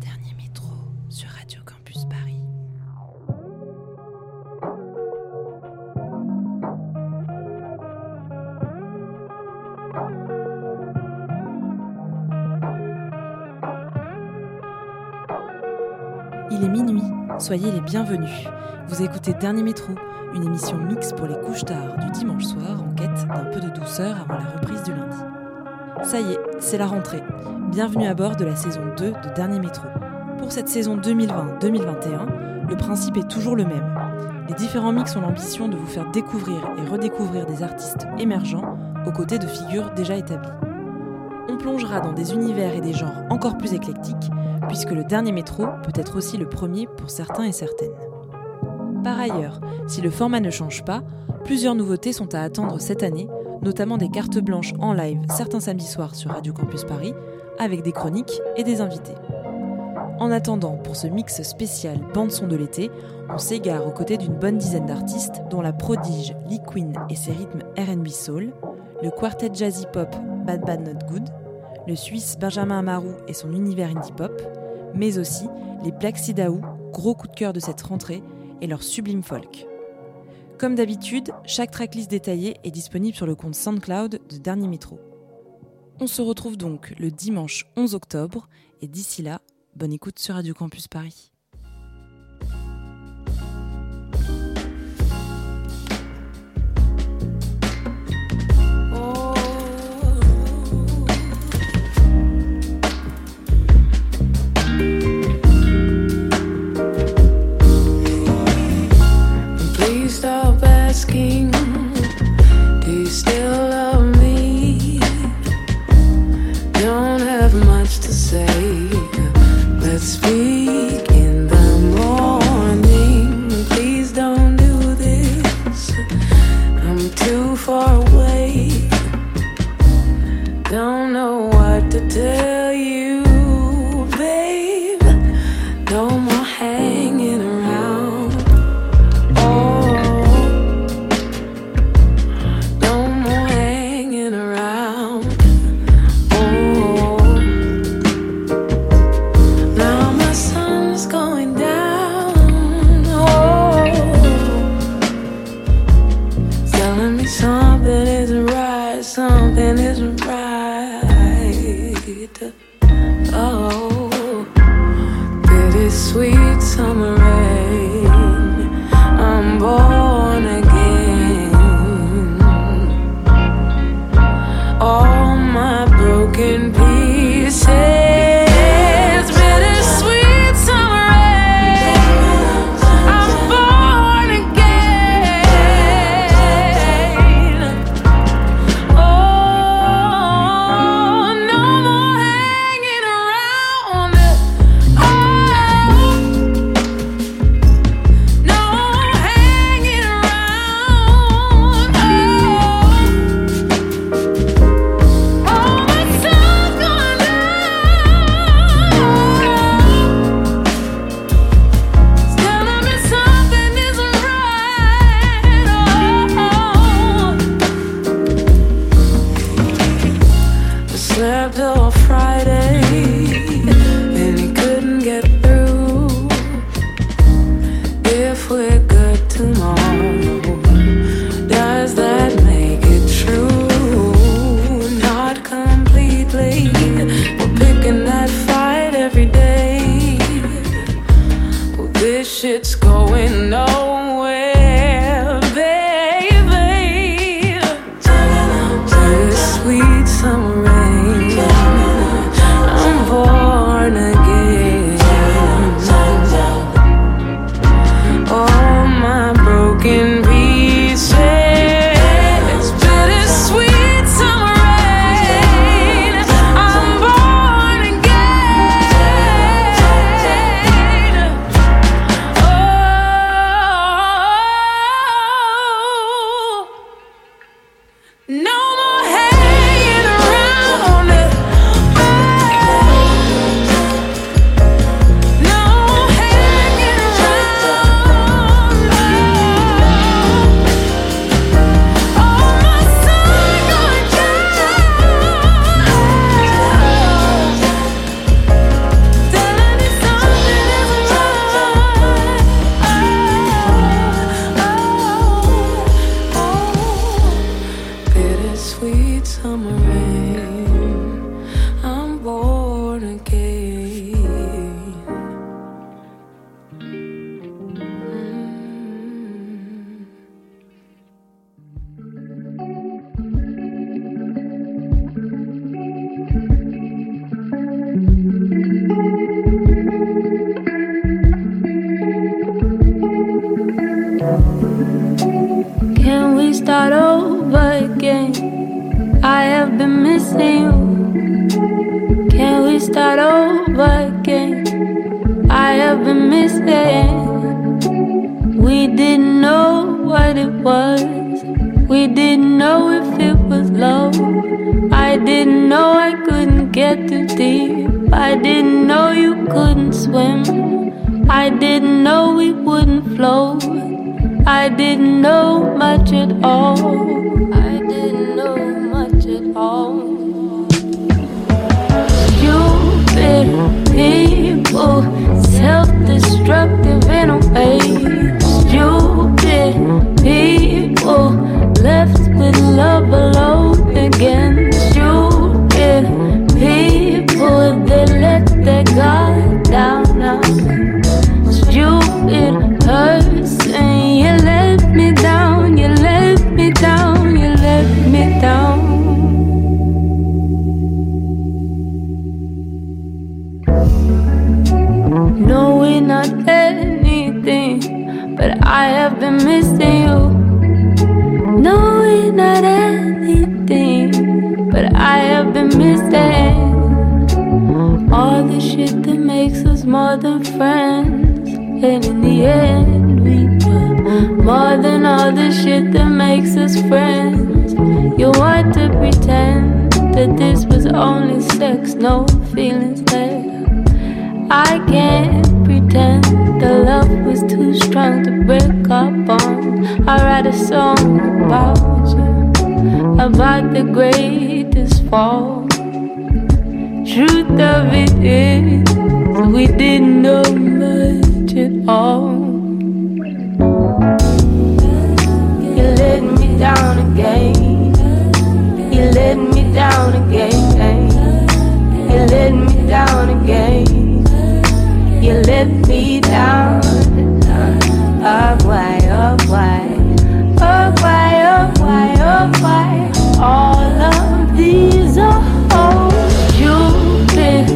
Dernier métro sur Radio Campus Paris. Il est minuit, soyez les bienvenus. Vous écoutez Dernier Métro, une émission mixte pour les couches tard du dimanche soir en quête d'un peu de douceur avant la reprise du lundi. Ça y est, c'est la rentrée. Bienvenue à bord de la saison 2 de Dernier Métro. Pour cette saison 2020-2021, le principe est toujours le même. Les différents mix ont l'ambition de vous faire découvrir et redécouvrir des artistes émergents aux côtés de figures déjà établies. On plongera dans des univers et des genres encore plus éclectiques puisque le dernier métro peut être aussi le premier pour certains et certaines. Par ailleurs, si le format ne change pas, plusieurs nouveautés sont à attendre cette année, notamment des cartes blanches en live certains samedis soirs sur Radio Campus Paris, avec des chroniques et des invités. En attendant, pour ce mix spécial bande-son de l'été, on s'égare aux côtés d'une bonne dizaine d'artistes, dont la prodige Lee Queen et ses rythmes RB Soul, le quartet jazzy pop Bad Bad Not Good, le Suisse Benjamin Amarou et son univers indie pop, mais aussi les Black Sidaou, gros coup de cœur de cette rentrée, et leur sublime folk. Comme d'habitude, chaque tracklist détaillée est disponible sur le compte SoundCloud de Dernier Métro. On se retrouve donc le dimanche 11 octobre, et d'ici là, bonne écoute sur Radio Campus Paris. sex, no feelings left. I can't pretend the love was too strong to break up on. I write a song about you, about the greatest fall. Truth of it is, we didn't know much at all. You let me down again. let me down. Oh why, oh why, oh why, oh why, oh why? All of these are holes you've been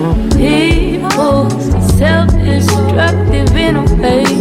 self-destructive in a way.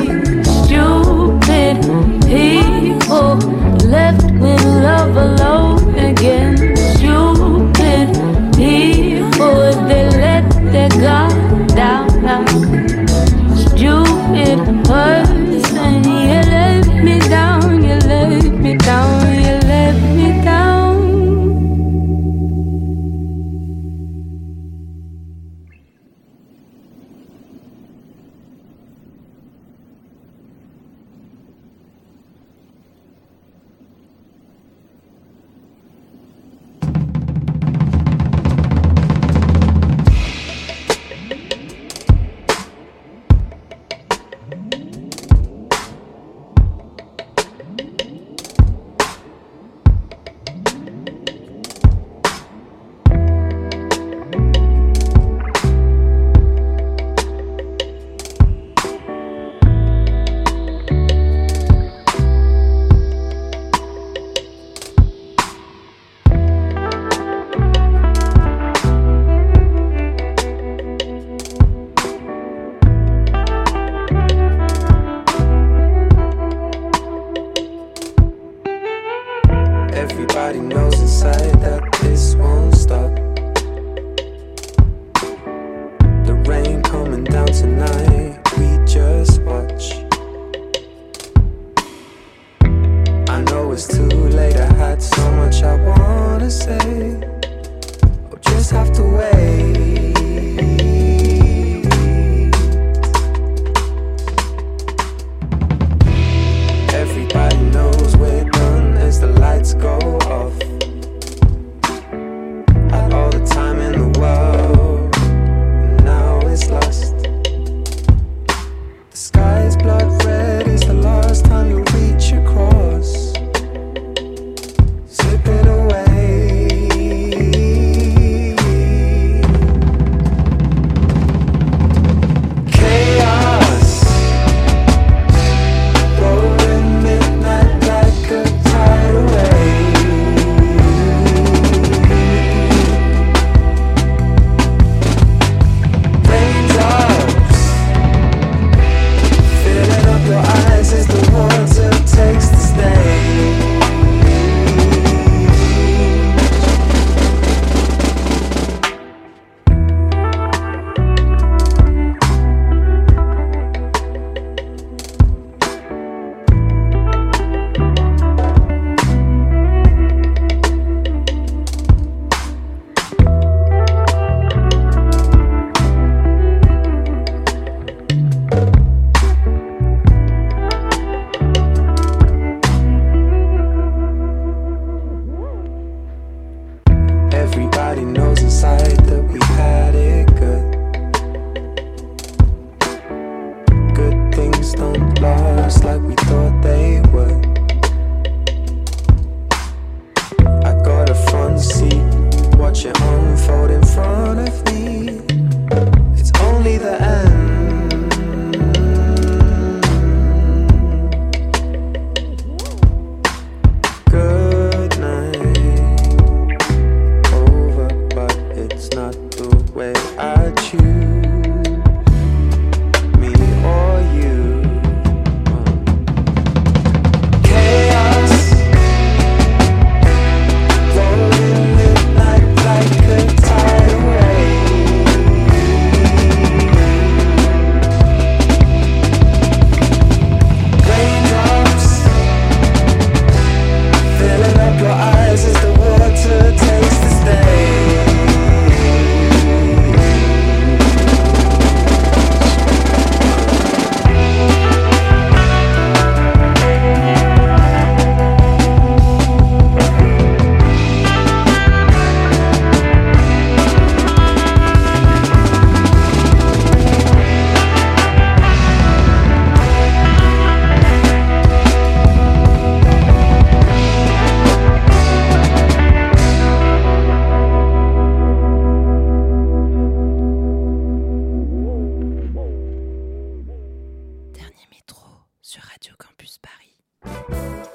Dernier métro sur Radio Campus Paris.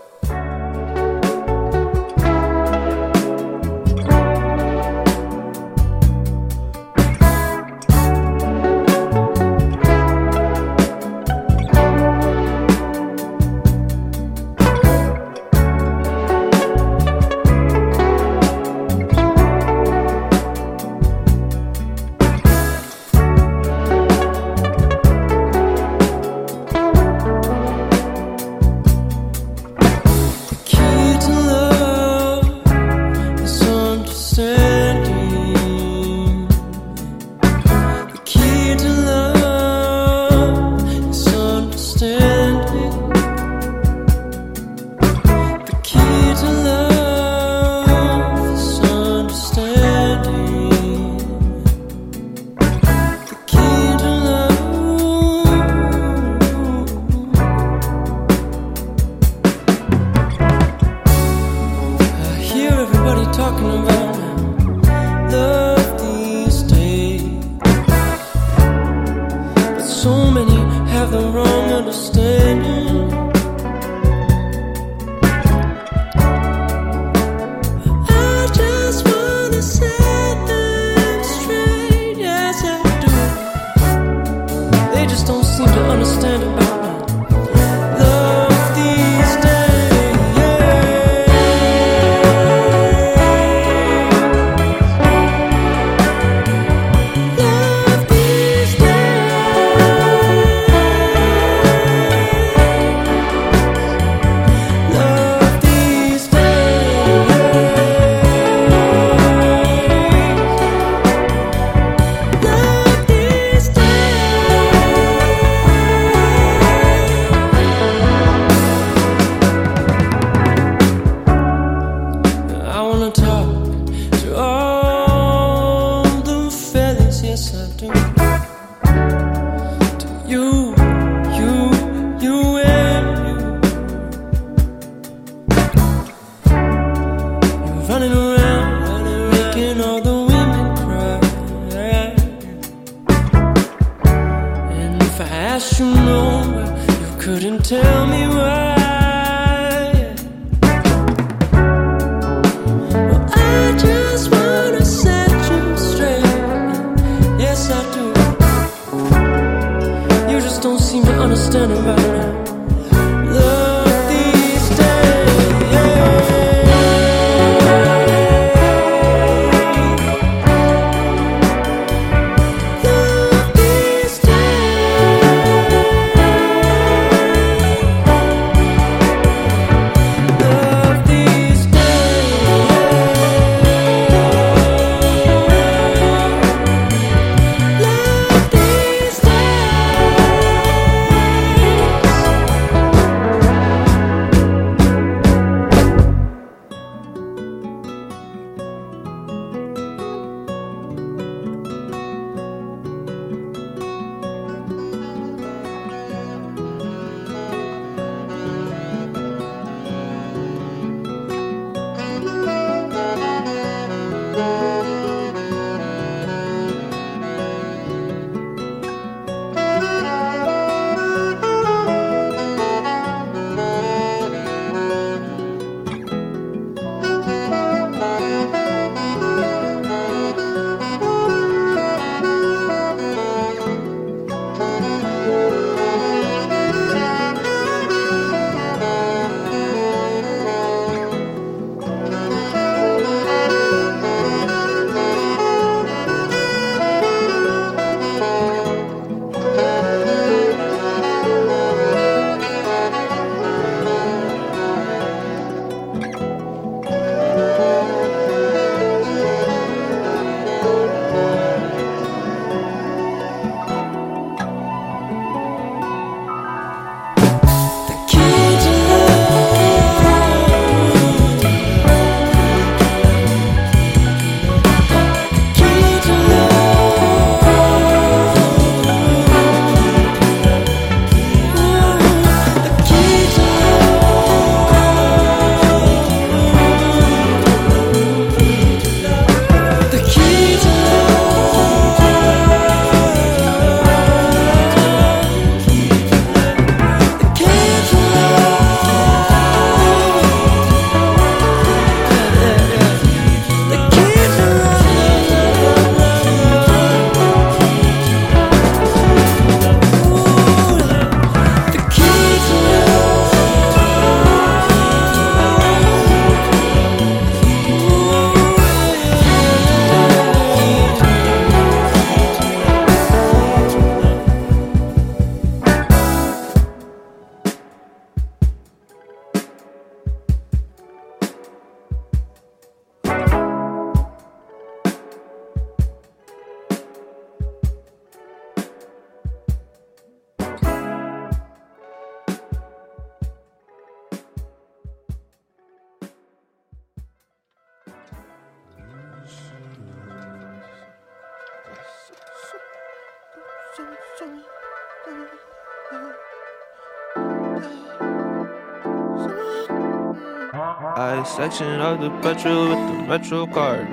I section of the petrol with the metro card.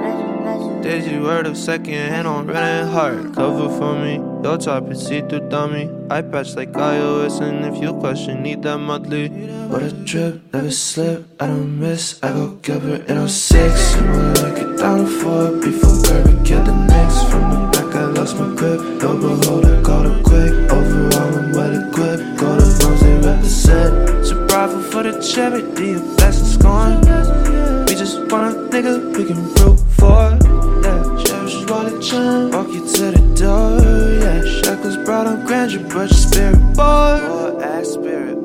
Daisy word of second hand on running hard. Cover for me, your top is see through dummy. I patch like iOS, and if you question, need that monthly. What a trip, never slip, I don't miss. I go Gilbert in 06. And we'll look it down for before Kirby killed the next. From the back, I lost my grip. No beholder, called it quick. Overall, I'm well equipped. Go to ones they represent. Bravo for the charity, scorn. We just want a nigga we can root for. Yeah, cherish wallet chain. Walk you to the door. Yeah, shackles brought on grandeur, but your spirit boy. Boy, ass spirit.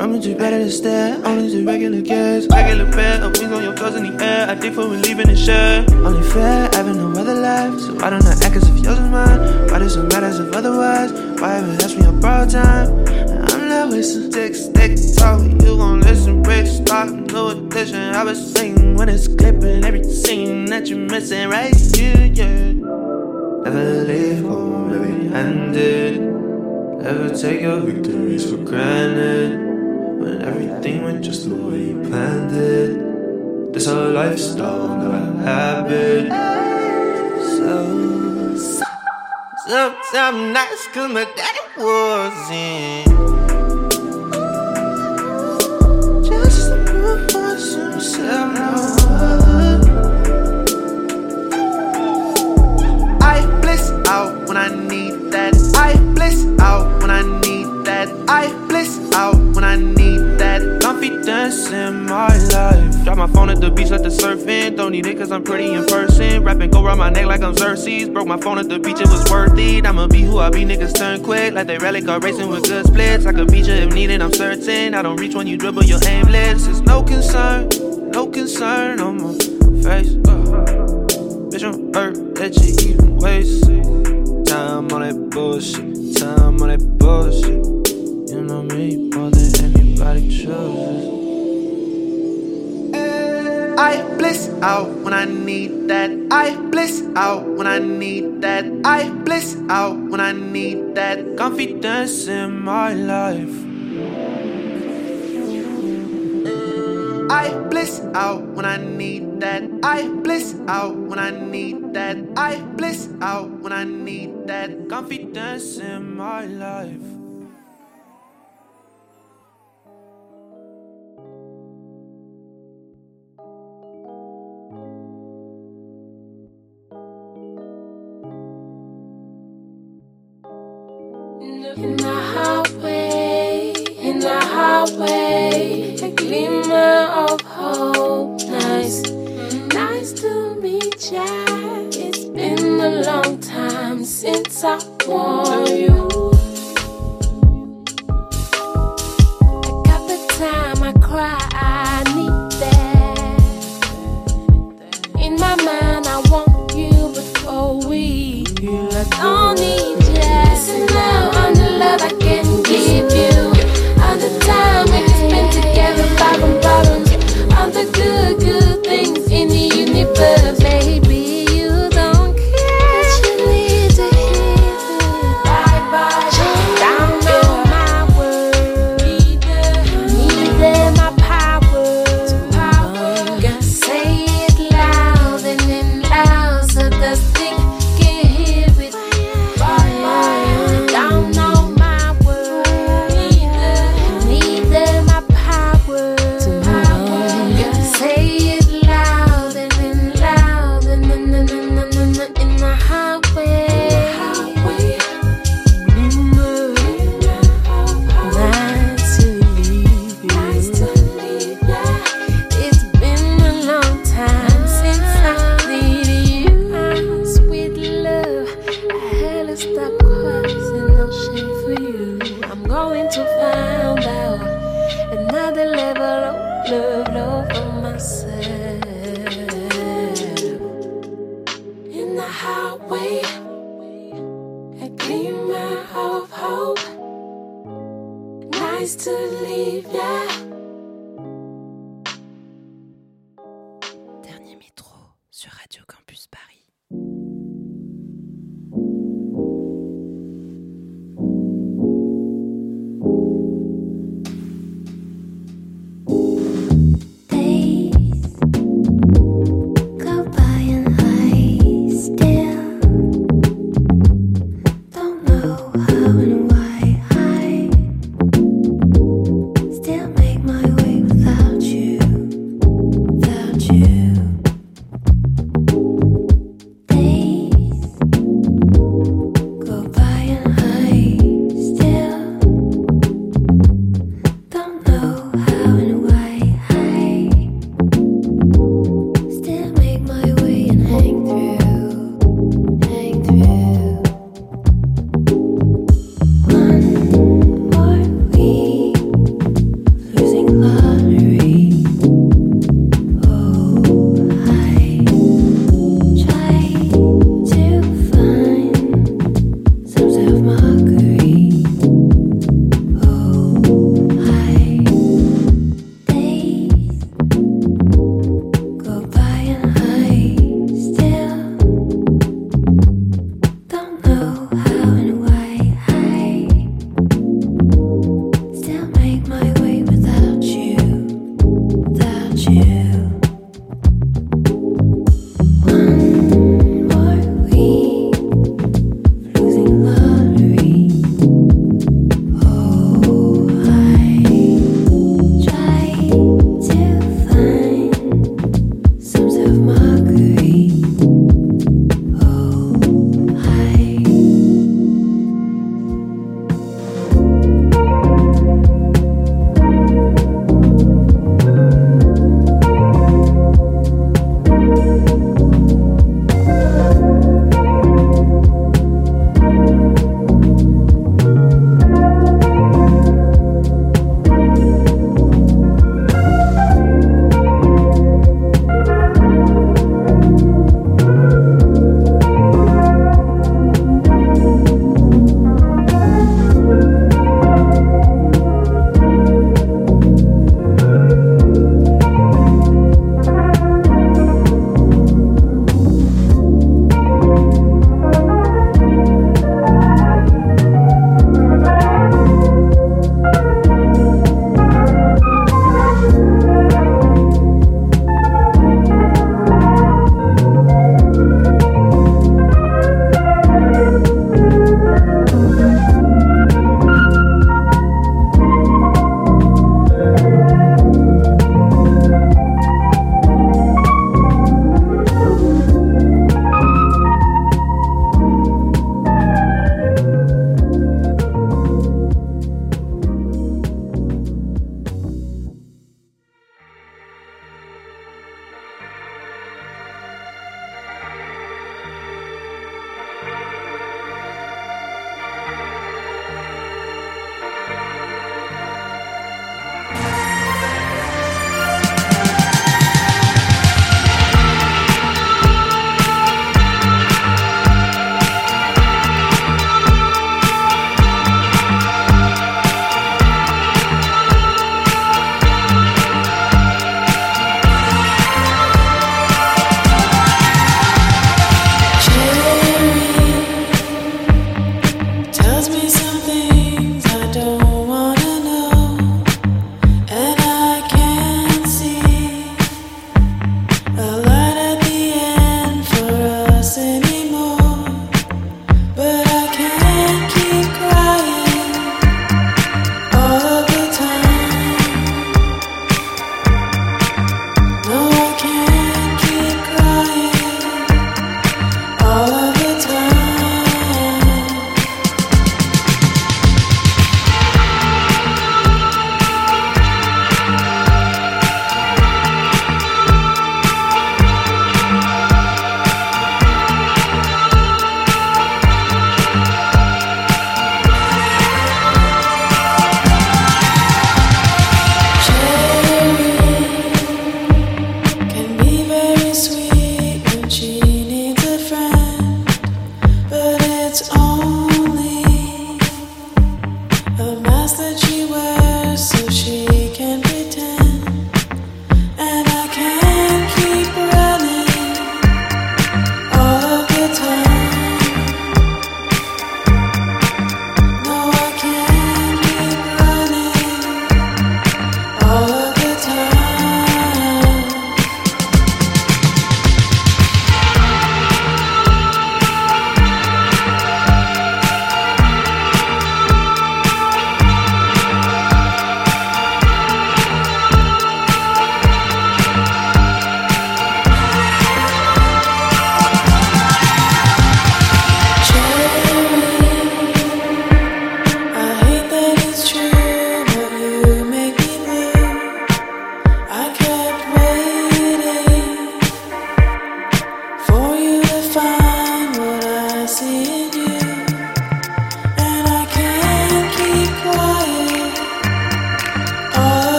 I'm too better to stare, only to regular gas. Regular bed, up wings on your clothes in the air. I did for leaving the share. Only fair, having no other life. So I don't I act as if yours is mine. Why does it matter as if otherwise? Why ever ask me borrowed time? Wasting sticks, stick talk. You gon' listen, break, stop, no addition. I was singing when it's clipping every scene that you're missing right here, yeah. Never leave oh, home empty handed. Never take your victories for granted. When everything went just the way you planned it. This a lifestyle, not a habit. So, so sometimes nice, cause my daddy wasn't. I bliss out when I need that. I bliss out when I need that. I bliss out when I need that. Confidence in my life. Drop my phone at the beach, let the surf in. Don't need it cause I'm pretty in person. Rapping go around my neck like I'm Xerxes. Broke my phone at the beach, it was worth it. I'ma be who I be, niggas turn quick. Like they rally car racing with good splits. I could beat you if needed, I'm certain. I don't reach when you dribble, you're aimless. It's no concern, no concern on my face. Uh, bitch, I'm hurt that you even waste time on that bullshit, time on that bullshit. You know me more than anybody chooses. I bliss out when I need that. I bliss out when I need that. I bliss out when I need that. Confidence in my life. I bliss out when I need that. I bliss out when I need that. I bliss out when I need that. Confidence in my life. Ya. It's been a long time since I wore you. I got the time I cry, universe. Maybe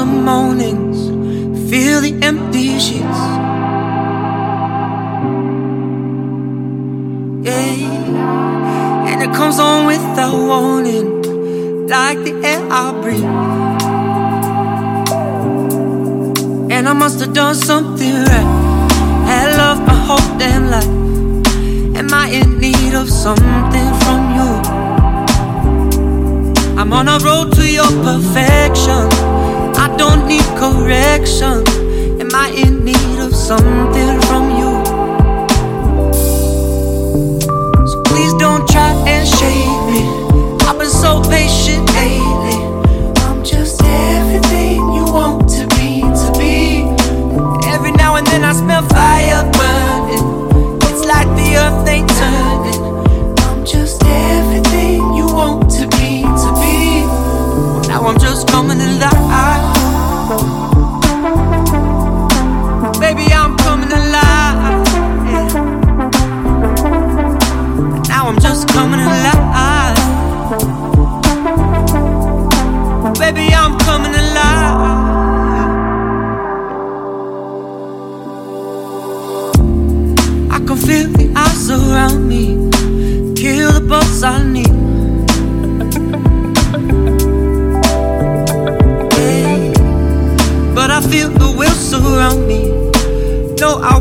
some mornings feel the empty sheets. Yeah, and it comes on without warning, like the air I breathe. And I must have done something right. Had love my whole damn life. Am I in need of something from you? I'm on a road to your perfection don't need correction. Am I in need of something from you? So please don't try and shame me. I've been so patient lately.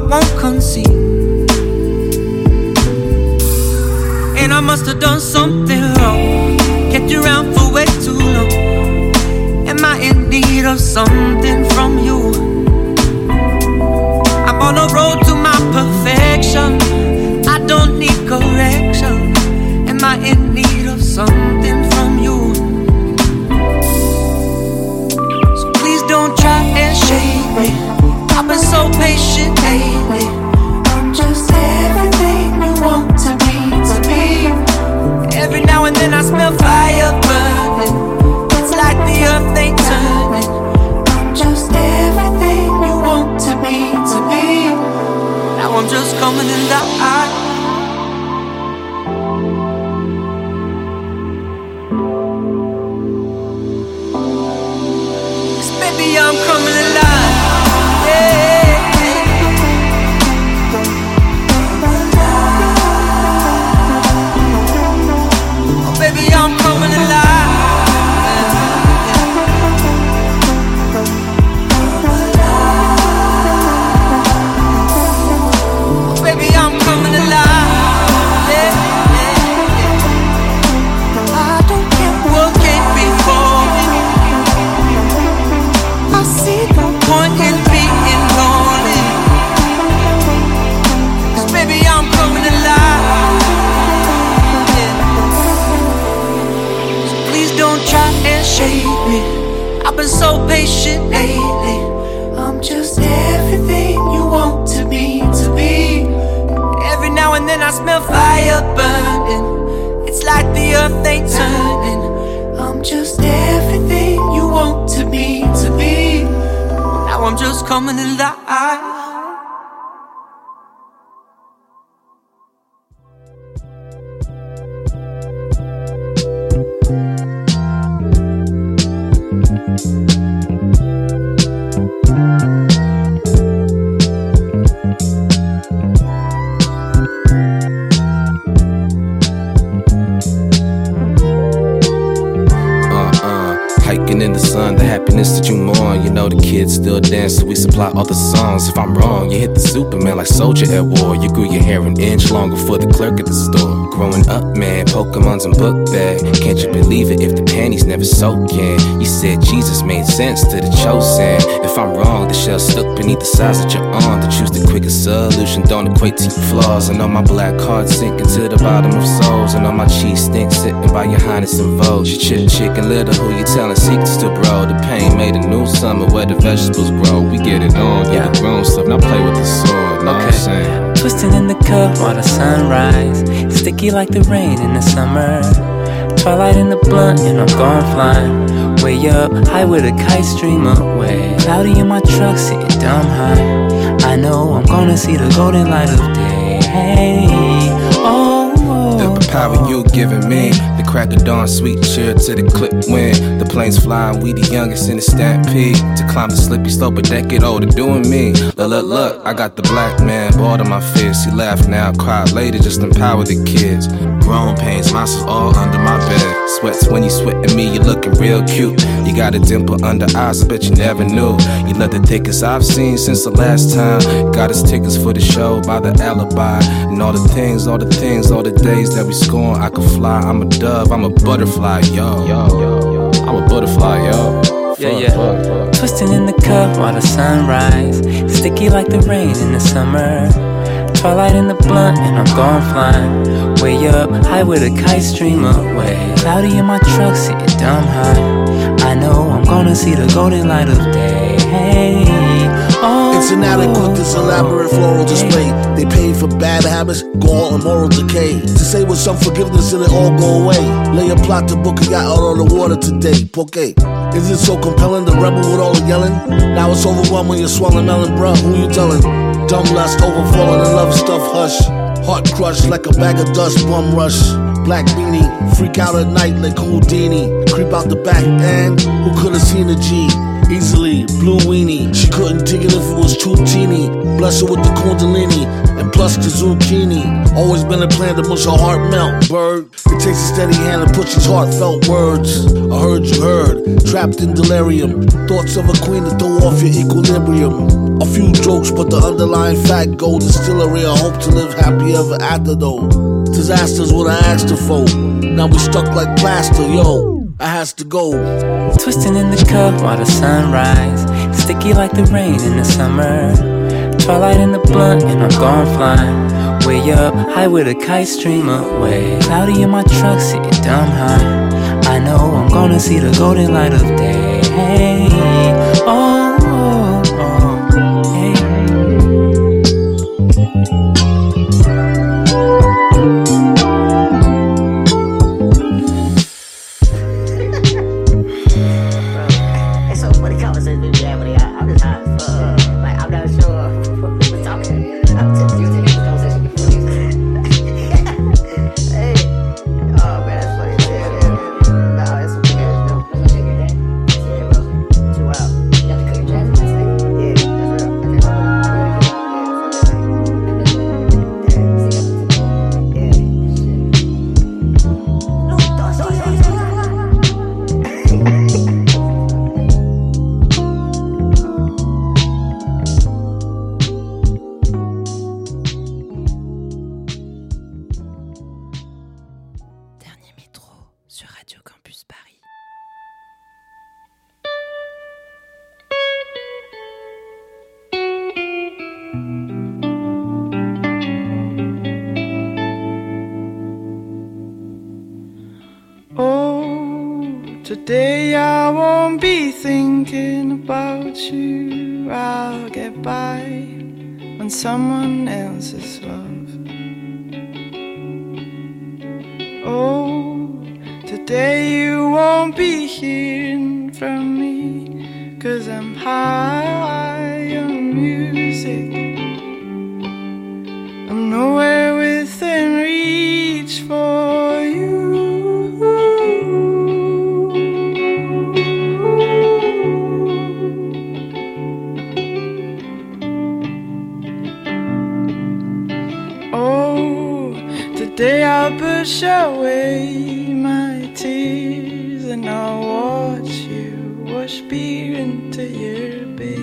Won't concede. And I must have done something wrong. Kept you around for way too long. Am I in need of something Earth ain't turning. I'm just everything you want to be to be. Now I'm just coming alive. All the songs. If I'm wrong, you hit the Superman like soldier at war. You grew your hair an inch longer for the clerk at the store. Growing up, man, Pokemon's in book bag. Can't you believe it if the panties never soaking? You said Jesus made sense to the chosen. If I'm wrong, the shell stuck beneath the size that you're on. To choose the quickest solution don't equate to your flaws. And on my black card sinking to the bottom of souls. And on my cheese stink sitting by your highness in vogue. You chip chicken little, who you telling secrets to, bro? The pain made a new summer where the vegetables grow. We get it on, yeah, Yeah. the grown stuff. Now play with the sword, know what I'm Okay. saying? Twisting in the cup while the sunrise. Sticky like the rain in the summer. Twilight in the blunt, and I'm gone flying. Way up, high with a kite stream away. Cloudy in my truck, sitting dumb high. I know I'm gonna see the golden light of day. Hey, oh. The power you're giving me, crack of dawn, sweet cheer to the clip wind. The planes flying, we the youngest in the stampede. To climb the slippy slope, a decade older, doing me. Look, look, look, I got the black man, bored of my fist. He laugh now, cry later, just empower the kids. Grown pains, monsters all under my bed. Sweats when you sweat at me, you looking real cute. You got a dimple under eyes, I bet you never knew. You love the thickest I've seen since the last time. Got us tickets for the show by the alibi. And all the things, all the things, all the days that we scorn. I could fly, I'm a dove, I'm a butterfly, yo. Yo, yo, yo. I'm a butterfly, yo. Yeah, yeah. fuck, fuck. Twisting in the cup while the sun sunrise. Sticky like the rain in the summer. Twilight in the blunt, and I'm gone flying. Way up, high with a kite stream away. Cloudy in my truck, sitting dumb high. I know I'm gonna see the golden light of day. Oh. It's inadequate, this elaborate floral display. They paid for bad habits, gall, and moral decay. To say with some forgiveness and it all go away. Lay a plot to book a yacht out on the water today. Poke. Is it so compelling, the rebel with all the yelling? Now it's overwhelming, you're swallowing melon, bruh. Who you telling? Dumb lust, overflowing, and love stuff, hush. Heart crushed like a bag of dust, bum rush. Black beanie, freak out at night like Houdini. Creep out the back end, who could have seen a G? Easily, blue weenie. She couldn't dig it if it was too teeny. Bless her with the kundalini and plus the zucchini. Always been a plan to mush her heart melt, bird. It takes a steady hand to push these heartfelt words. I heard you heard, trapped in delirium. Thoughts of a queen to throw off your equilibrium. A few jokes, but the underlying fact gold is still a real hope to live happy ever after though. Disasters what I asked her for. Now we stuck like plaster, yo. I has to go. Twisting in the cup while the sun sunrise. Sticky like the rain in the summer. Twilight in the blunt, and I'm gone flying. Way up, high with a kite stream away. Cloudy in my truck, sitting dumb high. I know I'm gonna see the golden light of day. Oh, oh, hey. So funny conversation we have when I'm just high about you. I'll get by on someone else's love. Oh, today you won't be hearing from me. Cause I'm high on music. I'm nowhere push away my tears and I'll watch you wash beer into your big,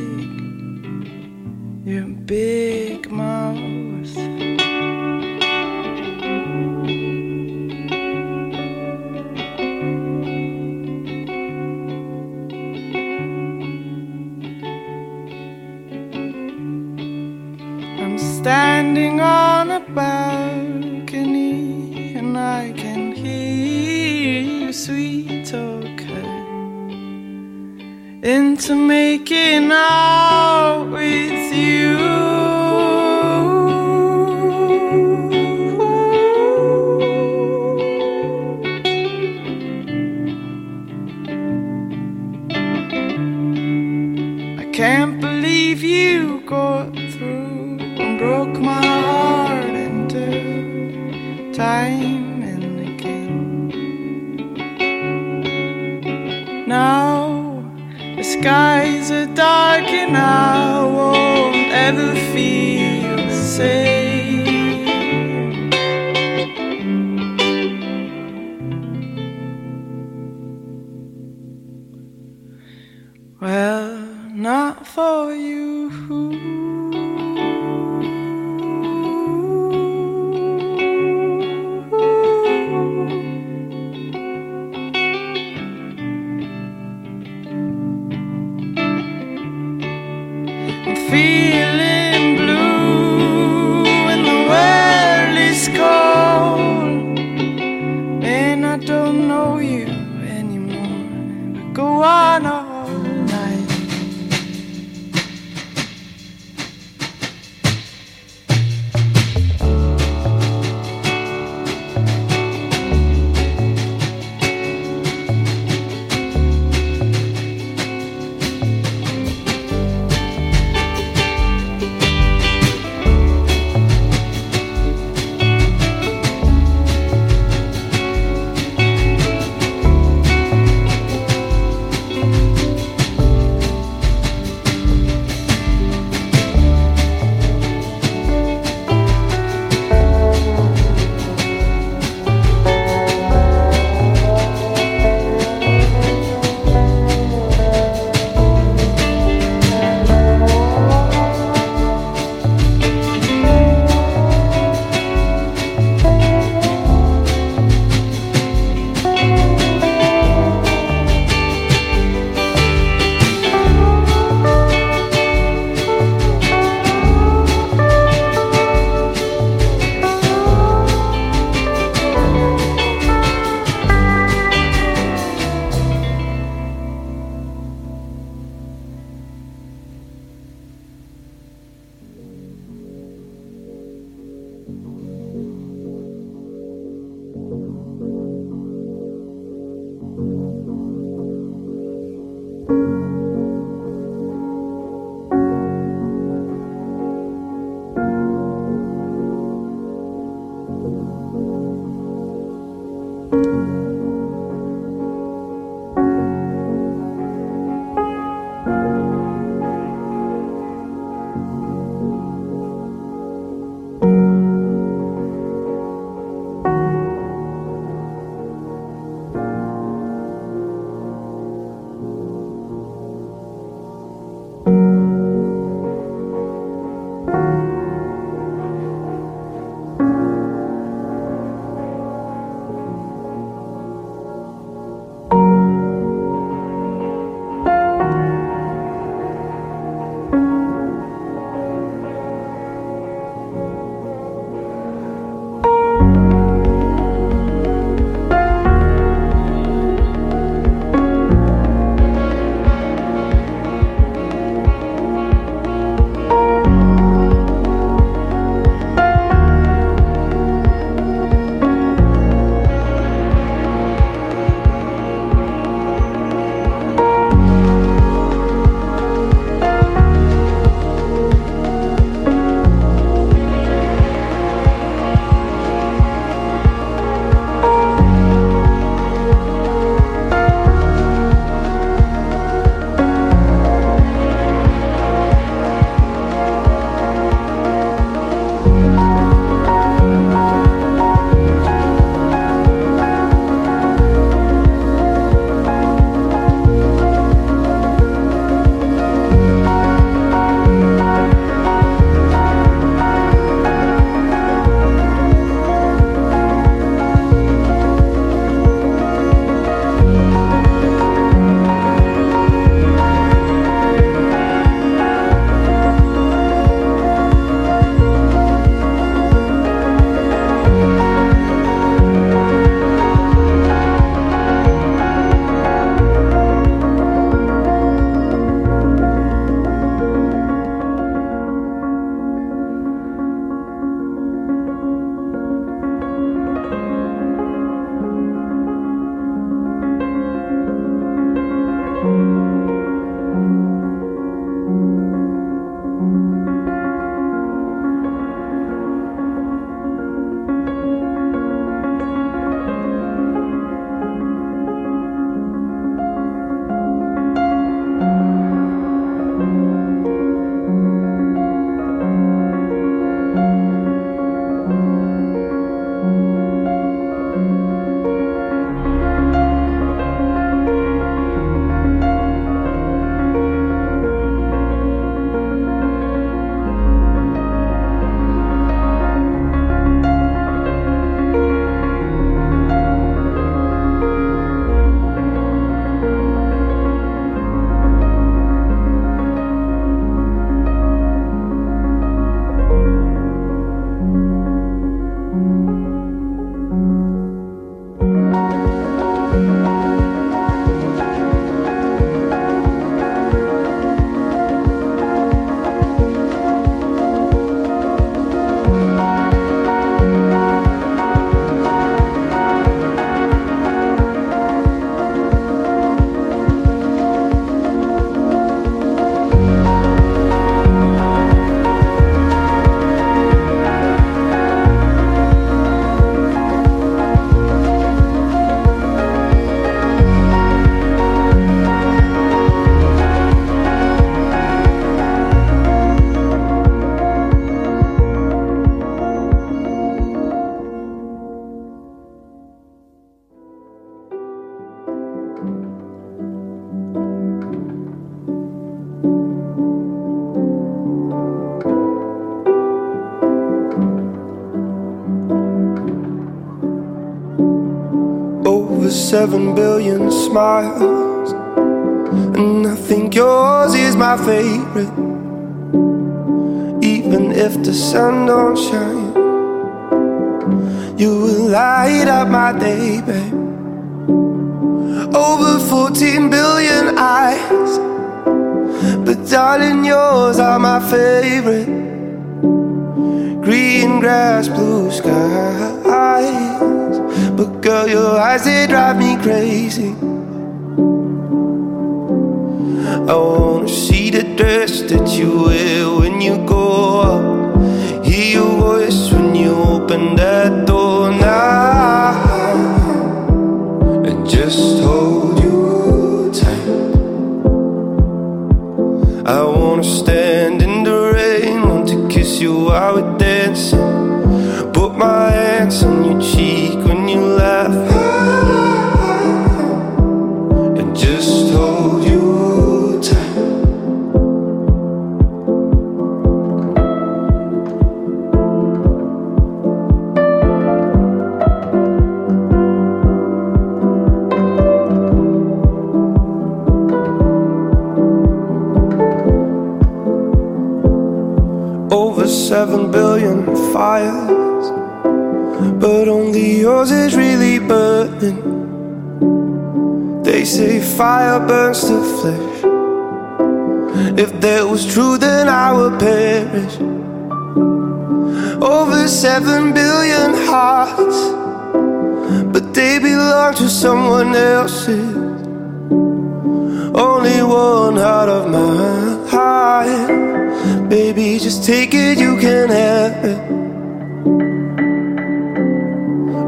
your big seven billion smiles. And I think yours is my favorite. Even if the sun don't shine, you will light up my day, babe. Over 14 billion eyes. But darling, yours are my favorite. Green grass, blue skies. Girl, your eyes, they drive me crazy. I wanna see the dress that you wear when you go up. Hear your voice when you open that door now. And just hold you tight. I wanna stand in the rain, want to kiss you while we're dancing. Put my hands on your cheek fire burns the flesh. If that was true, then I would perish. Over seven billion hearts, but they belong to someone else's. Only one out of my heart. Baby, just take it, you can have it.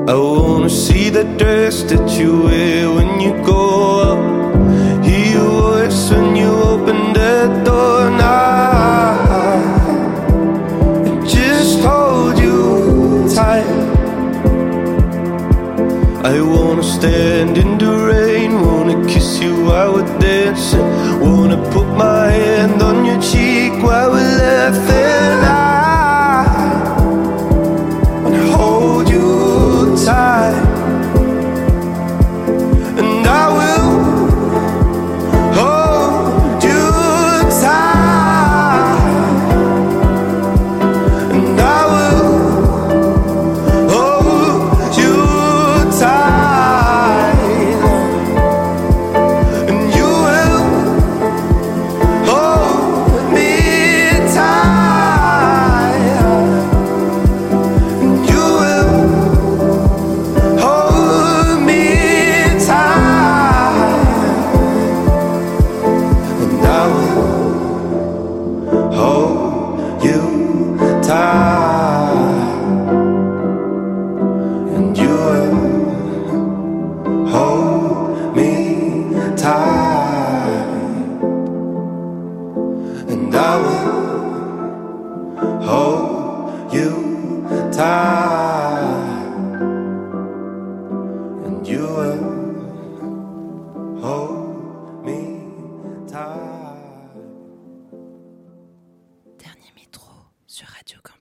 I wanna see the dress that you wear when you go up. Hear your voice when you door now. Just hold you tight. I wanna stand in the rain, wanna kiss you while we're dancing, wanna put my hand on your cheek while we're laughing. Dernier métro sur Radio Campus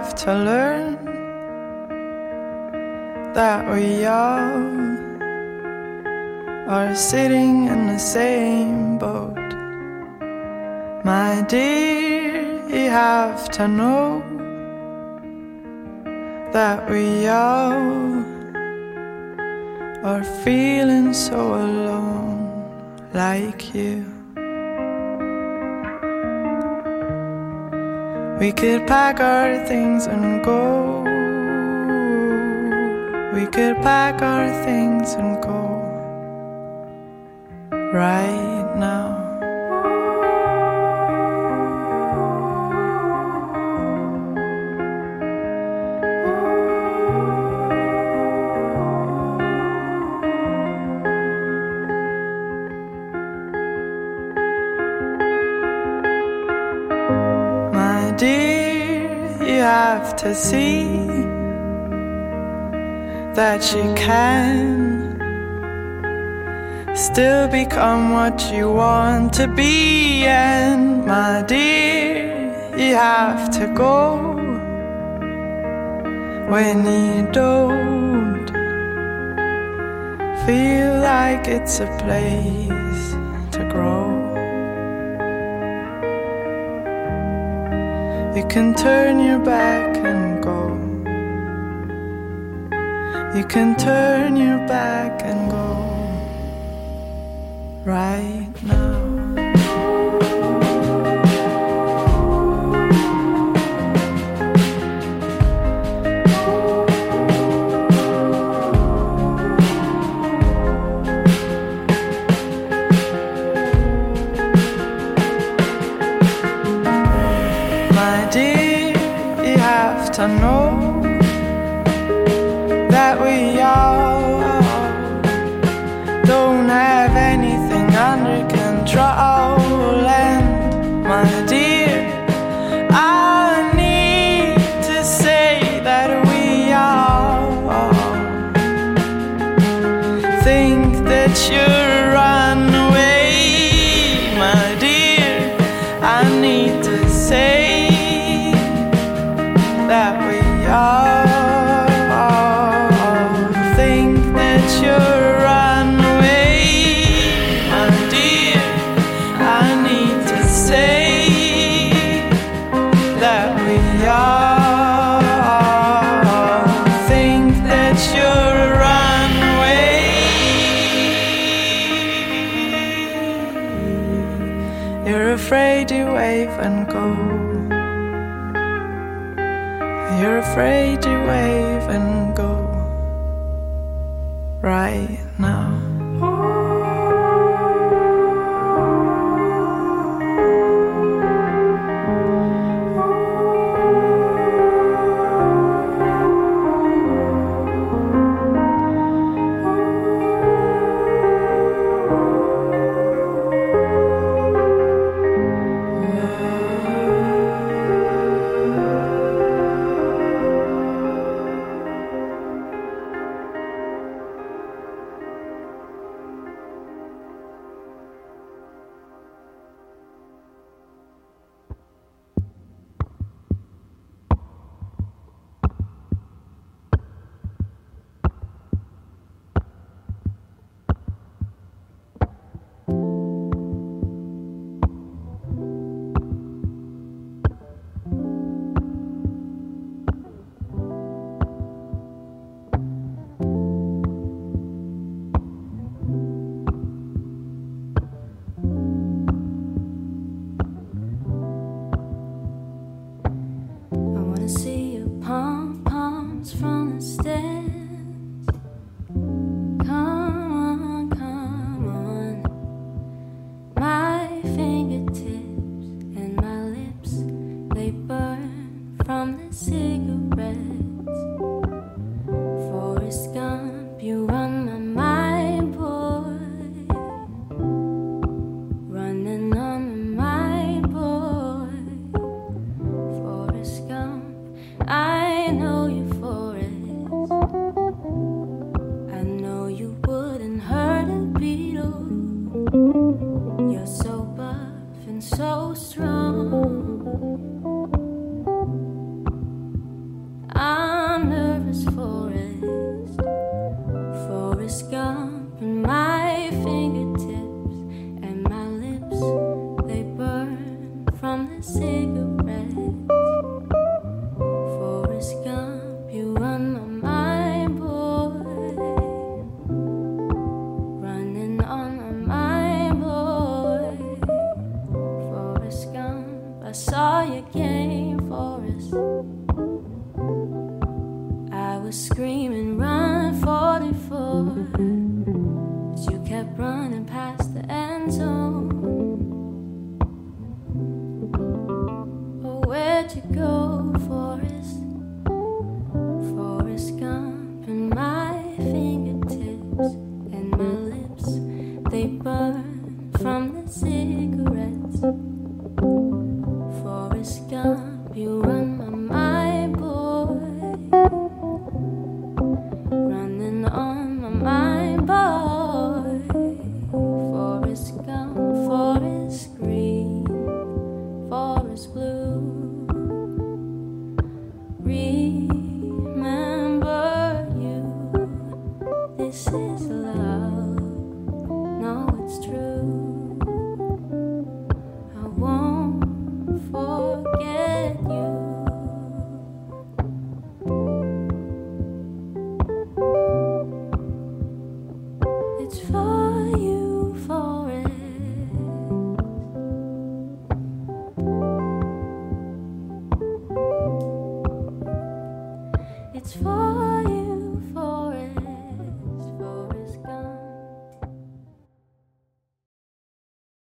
have to learn that we all are sitting in the same boat. My dear, you have to know that we all are feeling so alone like you. We could pack our things and go. We could pack our things and go see that you can still become what you want to be. And my dear, you have to go when you don't feel like it's a place to grow. You can turn your back and go. You can turn your back and go. Right.